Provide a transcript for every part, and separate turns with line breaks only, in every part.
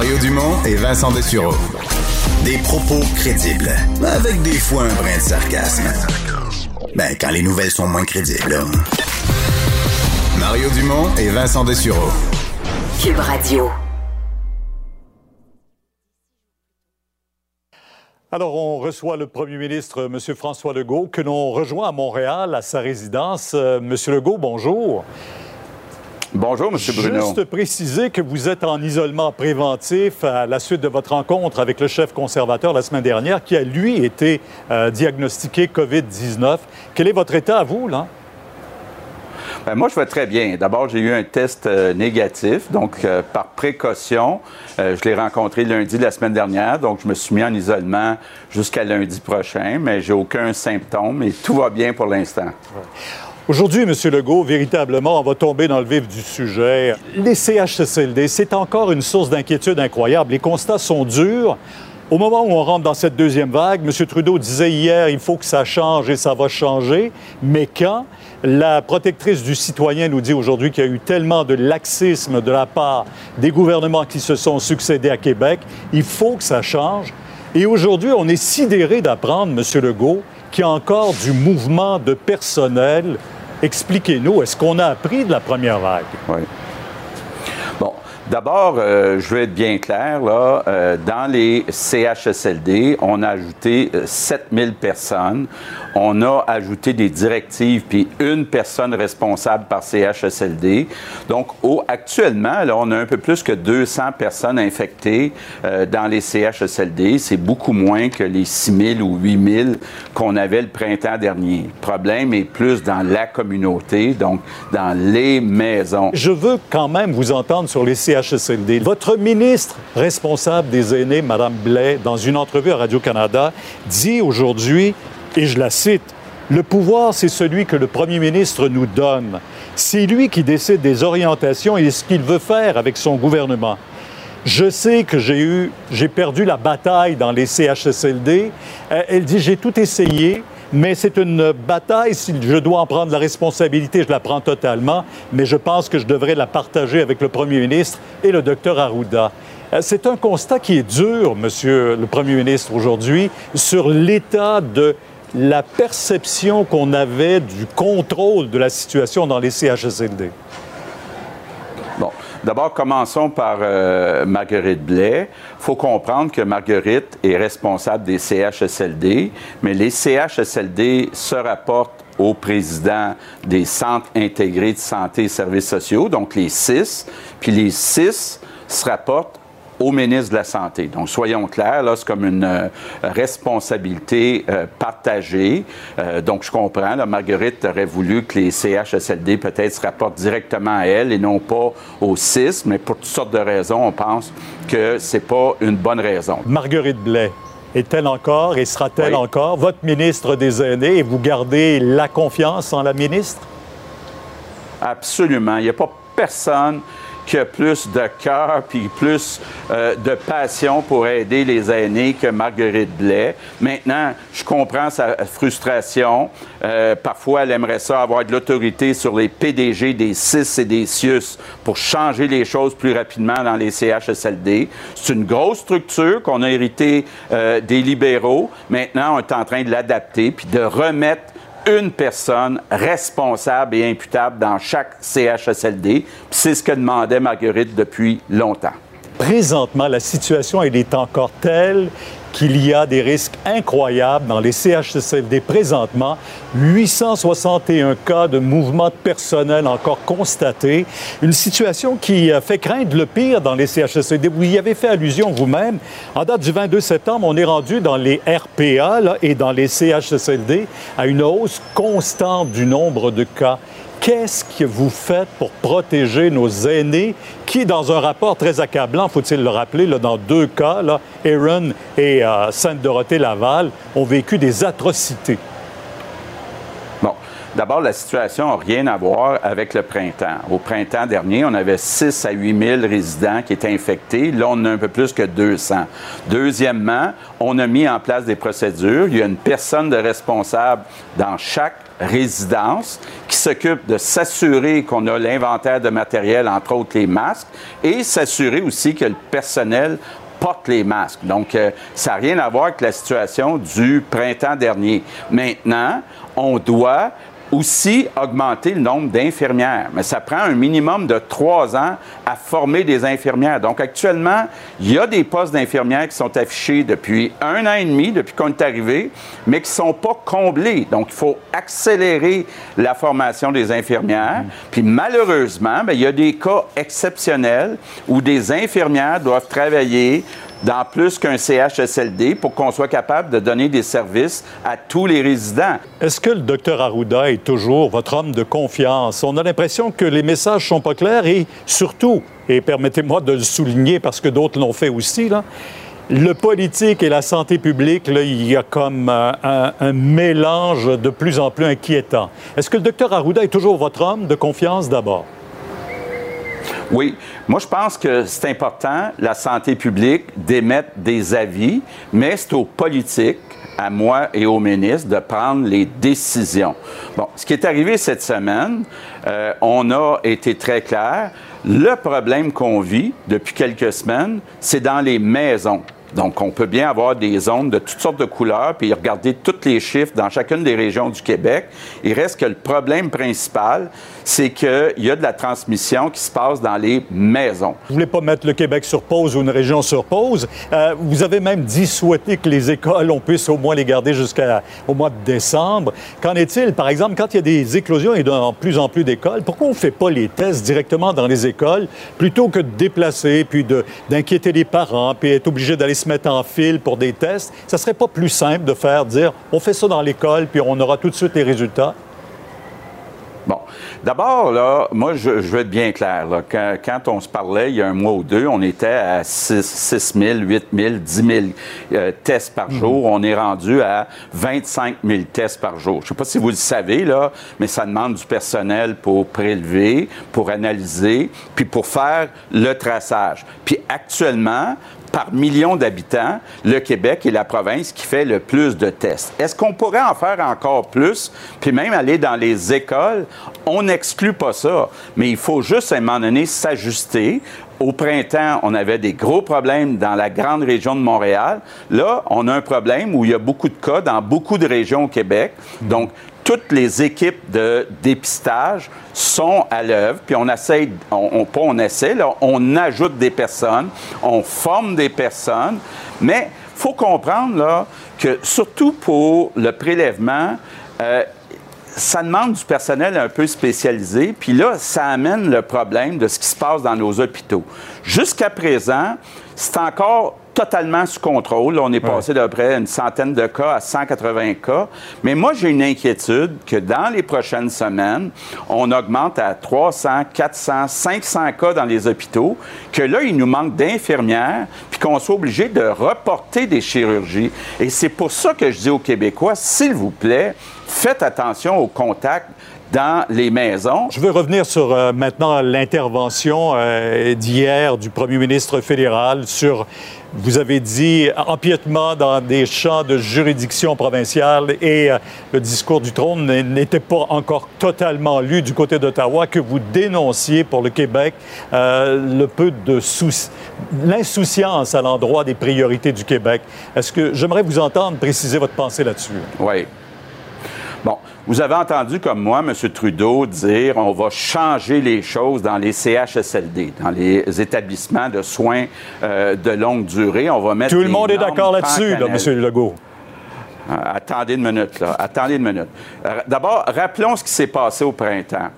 Mario Dumont et Vincent Dessureau. Des propos crédibles, avec des fois un brin de sarcasme. Ben, quand les nouvelles sont moins crédibles. là. Mario Dumont et Vincent Dessureau.
Cube Radio.
Alors, on reçoit le premier ministre, M. François Legault, que l'on rejoint à Montréal, à sa résidence. Monsieur Legault, bonjour.
Bonjour, M. Bruno.
Juste préciser que vous êtes en isolement préventif à la suite de votre rencontre avec le chef conservateur la semaine dernière, qui a, lui, été euh, diagnostiqué COVID-19. Quel est votre état à vous, là?
Ben, moi, je vais très bien. D'abord, j'ai eu un test euh, négatif, donc euh, par précaution, euh, je l'ai rencontré lundi de la semaine dernière, donc je me suis mis en isolement jusqu'à lundi prochain, mais j'ai aucun symptôme et tout va bien pour l'instant.
Aujourd'hui, M. Legault, véritablement, on va tomber dans le vif du sujet. Les CHSLD, c'est encore une source d'inquiétude incroyable. Les constats sont durs. Au moment où on rentre dans cette deuxième vague, M. Trudeau disait hier, il faut que ça change et ça va changer. Mais quand la protectrice du citoyen nous dit aujourd'hui qu'il y a eu tellement de laxisme de la part des gouvernements qui se sont succédés à Québec, il faut que ça change. Et aujourd'hui, on est sidéré d'apprendre, M. Legault, qu'il y a encore du mouvement de personnel. Expliquez-nous, est-ce qu'on a appris de la première vague?
Oui. Bon, d'abord, euh, je veux être bien clair, là, euh, dans les CHSLD, on a ajouté euh, 7000 personnes. On a ajouté des directives, puis une personne responsable par CHSLD. Donc, actuellement, là, on a un peu plus que 200 personnes infectées euh, dans les CHSLD. C'est beaucoup moins que les 6000 ou 8000 qu'on avait le printemps dernier. Le problème est plus dans la communauté, donc dans les maisons.
Je veux quand même vous entendre sur les CHSLD. Votre ministre responsable des aînés, Mme Blais, dans une entrevue à Radio-Canada, dit aujourd'hui, et je la cite, Le pouvoir, c'est celui que le premier ministre nous donne. C'est lui qui décide des orientations et ce qu'il veut faire avec son gouvernement. Je sais que j'ai eu, j'ai perdu la bataille dans les CHSLD. Euh, Elle dit, j'ai tout essayé, mais c'est une bataille. Si je dois en prendre la responsabilité, je la prends totalement. Mais je pense que je devrais la partager avec le premier ministre et le docteur Arruda. Euh, C'est un constat qui est dur, monsieur le premier ministre, aujourd'hui, sur l'état de la perception qu'on avait du contrôle de la situation dans les CHSLD.
Bon, d'abord, commençons par euh, Marguerite Blais. Il faut comprendre que Marguerite est responsable des CHSLD, mais les CHSLD se rapportent au président des centres intégrés de santé et services sociaux, donc les six, puis les six se rapportent au ministre de la Santé. Donc, soyons clairs, là, c'est comme une euh, responsabilité euh, partagée. Euh, donc, je comprends, là, Marguerite aurait voulu que les CHSLD peut-être se rapportent directement à elle et non pas aux CIS, mais pour toutes sortes de raisons, on pense que c'est pas une bonne raison.
Marguerite Blais est-elle encore et sera-t-elle
Oui.
encore votre ministre des aînés et vous gardez la confiance en la ministre?
Absolument. Il n'y a pas personne qui a plus de cœur puis plus euh, de passion pour aider les aînés que Marguerite Blais. Maintenant, je comprends sa frustration. Euh, parfois, elle aimerait ça avoir de l'autorité sur les PDG des CIS et des CIUS pour changer les choses plus rapidement dans les CHSLD. C'est une grosse structure qu'on a héritée euh, des libéraux. Maintenant, on est en train de l'adapter puis de remettre une personne responsable et imputable dans chaque CHSLD. C'est ce que demandait Marguerite depuis longtemps.
Présentement, la situation est encore telle qu'il y a des risques incroyables dans les CHSLD présentement. 861 cas de mouvement de personnel encore constatés. Une situation qui euh, fait craindre le pire dans les CHSLD. Vous y avez fait allusion vous-même. En date du 22 septembre, on est rendu dans les RPA et dans les CHSLD à une hausse constante du nombre de cas. Qu'est-ce que vous faites pour protéger nos aînés qui, dans un rapport très accablant, faut-il le rappeler, là, dans deux cas, là, Aaron et euh, Sainte-Dorothée-Laval, ont vécu des atrocités?
Bon, d'abord, la situation n'a rien à voir avec le printemps. Au printemps dernier, on avait 6 à 8 000 résidents qui étaient infectés. Là, on a un peu plus que 200. Deuxièmement, on a mis en place des procédures. Il y a une personne de responsable dans chaque résidence qui s'occupe de s'assurer qu'on a l'inventaire de matériel, entre autres les masques, et s'assurer aussi que le personnel porte les masques. Donc, euh, ça n'a rien à voir avec la situation du printemps dernier. Maintenant, on doit aussi augmenter le nombre d'infirmières. Mais ça prend un minimum de trois ans à former des infirmières. Donc actuellement, il y a des postes d'infirmières qui sont affichés depuis un an et demi, depuis qu'on est arrivé, mais qui ne sont pas comblés. Donc il faut accélérer la formation des infirmières. Puis malheureusement, bien, il y a des cas exceptionnels où des infirmières doivent travailler dans plus qu'un CHSLD pour qu'on soit capable de donner des services à tous les résidents.
Est-ce que le docteur Arruda est toujours votre homme de confiance? On a l'impression que les messages sont pas clairs et surtout, et permettez-moi de le souligner parce que d'autres l'ont fait aussi, le politique et la santé publique, il y a comme un, un, mélange de plus en plus inquiétant. Est-ce que le docteur Arruda est toujours votre homme de confiance d'abord?
Oui. Moi, je pense que c'est important, la santé publique, d'émettre des avis, mais c'est aux politiques, à moi et aux ministres, de prendre les décisions. Bon, ce qui est arrivé cette semaine, euh, on a été très clair. Le problème qu'on vit depuis quelques semaines, c'est dans les maisons. Donc, on peut bien avoir des zones de toutes sortes de couleurs, puis regarder tous les chiffres dans chacune des régions du Québec. Il reste que le problème principal, c'est qu'il y a de la transmission qui se passe dans les maisons.
Vous voulez pas mettre le Québec sur pause ou une région sur pause? Euh, vous avez même dit souhaiter que les écoles, on puisse au moins les garder jusqu'au mois de décembre. Qu'en est-il, par exemple, quand il y a des éclosions et de plus en plus d'écoles, pourquoi on ne fait pas les tests directement dans les écoles plutôt que de déplacer, puis d'inquiéter les parents, puis être obligé d'aller se mettre en file pour des tests? Ça serait pas plus simple de faire dire, on fait ça dans l'école, puis on aura tout de suite les résultats?
Bon. D'abord, là, moi, je, veux être bien clair. Quand, on se parlait il y a un mois ou deux, on était à 6, 000, 8 000, 10 000 tests par jour. On est rendu à 25 000 tests par jour. Je ne sais pas si vous le savez, là, mais ça demande du personnel pour prélever, pour analyser, puis pour faire le traçage. Puis actuellement, par million d'habitants, le Québec est la province qui fait le plus de tests. Est-ce qu'on pourrait en faire encore plus, puis même aller dans les écoles? On n'exclut pas ça, mais il faut juste à un moment donné s'ajuster. Au printemps, on avait des gros problèmes dans la grande région de Montréal. Là, on a un problème où il y a beaucoup de cas dans beaucoup de régions au Québec. Donc, toutes les équipes de dépistage sont à l'œuvre, puis on essaie, on, pas on essaie, là, on ajoute des personnes, on forme des personnes, mais il faut comprendre là, que surtout pour le prélèvement, euh, ça demande du personnel un peu spécialisé, puis là, ça amène le problème de ce qui se passe dans nos hôpitaux. Jusqu'à présent, c'est encore totalement sous contrôle. on est passé d'à près une centaine de cas à 180 cas. Mais moi, j'ai une inquiétude que dans les prochaines semaines, on augmente à 300, 400, 500 cas dans les hôpitaux, que là, il nous manque d'infirmières, puis qu'on soit obligé de reporter des chirurgies. Et c'est pour ça que je dis aux Québécois, s'il vous plaît, faites attention aux contacts dans les maisons.
Je veux revenir sur euh, maintenant l'intervention euh, d'hier du premier ministre fédéral sur, vous avez dit, empiètement dans des champs de juridiction provinciale et euh, le discours du trône n'était pas encore totalement lu du côté d'Ottawa, que vous dénonciez pour le Québec le peu de souci, l'insouciance à l'endroit des priorités du Québec. Est-ce que j'aimerais vous entendre préciser votre pensée là-dessus?
Oui. Vous avez entendu comme moi M. Trudeau dire on va changer les choses dans les CHSLD, dans les établissements de soins euh, de longue durée. On va mettre
Tout le monde est d'accord là-dessus, là, M. Legault.
Euh, attendez une minute. Attendez une minute. Euh, d'abord, rappelons ce qui s'est passé au printemps.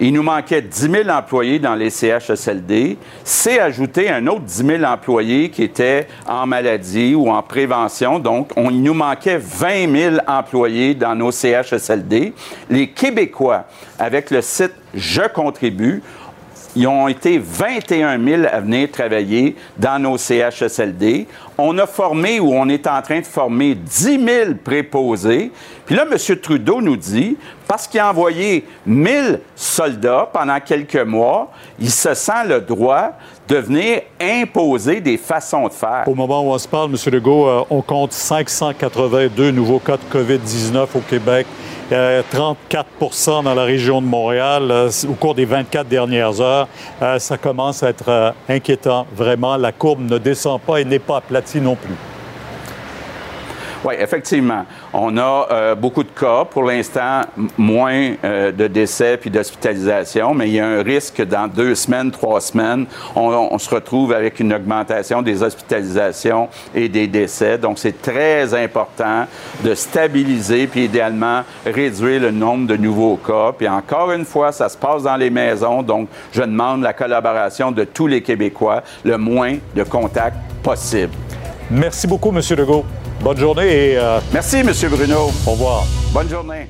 Il nous manquait 10 000 employés dans les CHSLD. C'est ajouté un autre 10 000 employés qui étaient en maladie ou en prévention. Donc, on, il nous manquait 20 000 employés dans nos CHSLD. Les Québécois, avec le site Je contribue, ils ont été 21 000 à venir travailler dans nos CHSLD. On a formé ou on est en train de former 10 000 préposés. Puis là, M. Trudeau nous dit, parce qu'il a envoyé 1000 soldats pendant quelques mois, il se sent le droit de venir imposer des façons de faire.
Au moment où on se parle, M. Legault, euh, on compte 582 nouveaux cas de COVID-19 au Québec 34% euh, dans la région de Montréal euh, au cours des 24 dernières heures. ça commence à être inquiétant. Vraiment, la courbe ne descend pas et n'est pas aplatie non plus.
Oui, effectivement. On a euh, beaucoup de cas. Pour l'instant, moins euh, de décès puis d'hospitalisation, mais il y a un risque que dans deux semaines, trois semaines, on, se retrouve avec une augmentation des hospitalisations et des décès. Donc, c'est très important de stabiliser puis idéalement réduire le nombre de nouveaux cas. Puis encore une fois, ça se passe dans les maisons. Donc, je demande la collaboration de tous les Québécois, le moins de contacts possible.
Merci beaucoup, M. Legault. Bonne journée et.
Euh, Merci, M. Bruno.
Au revoir.
Bonne journée.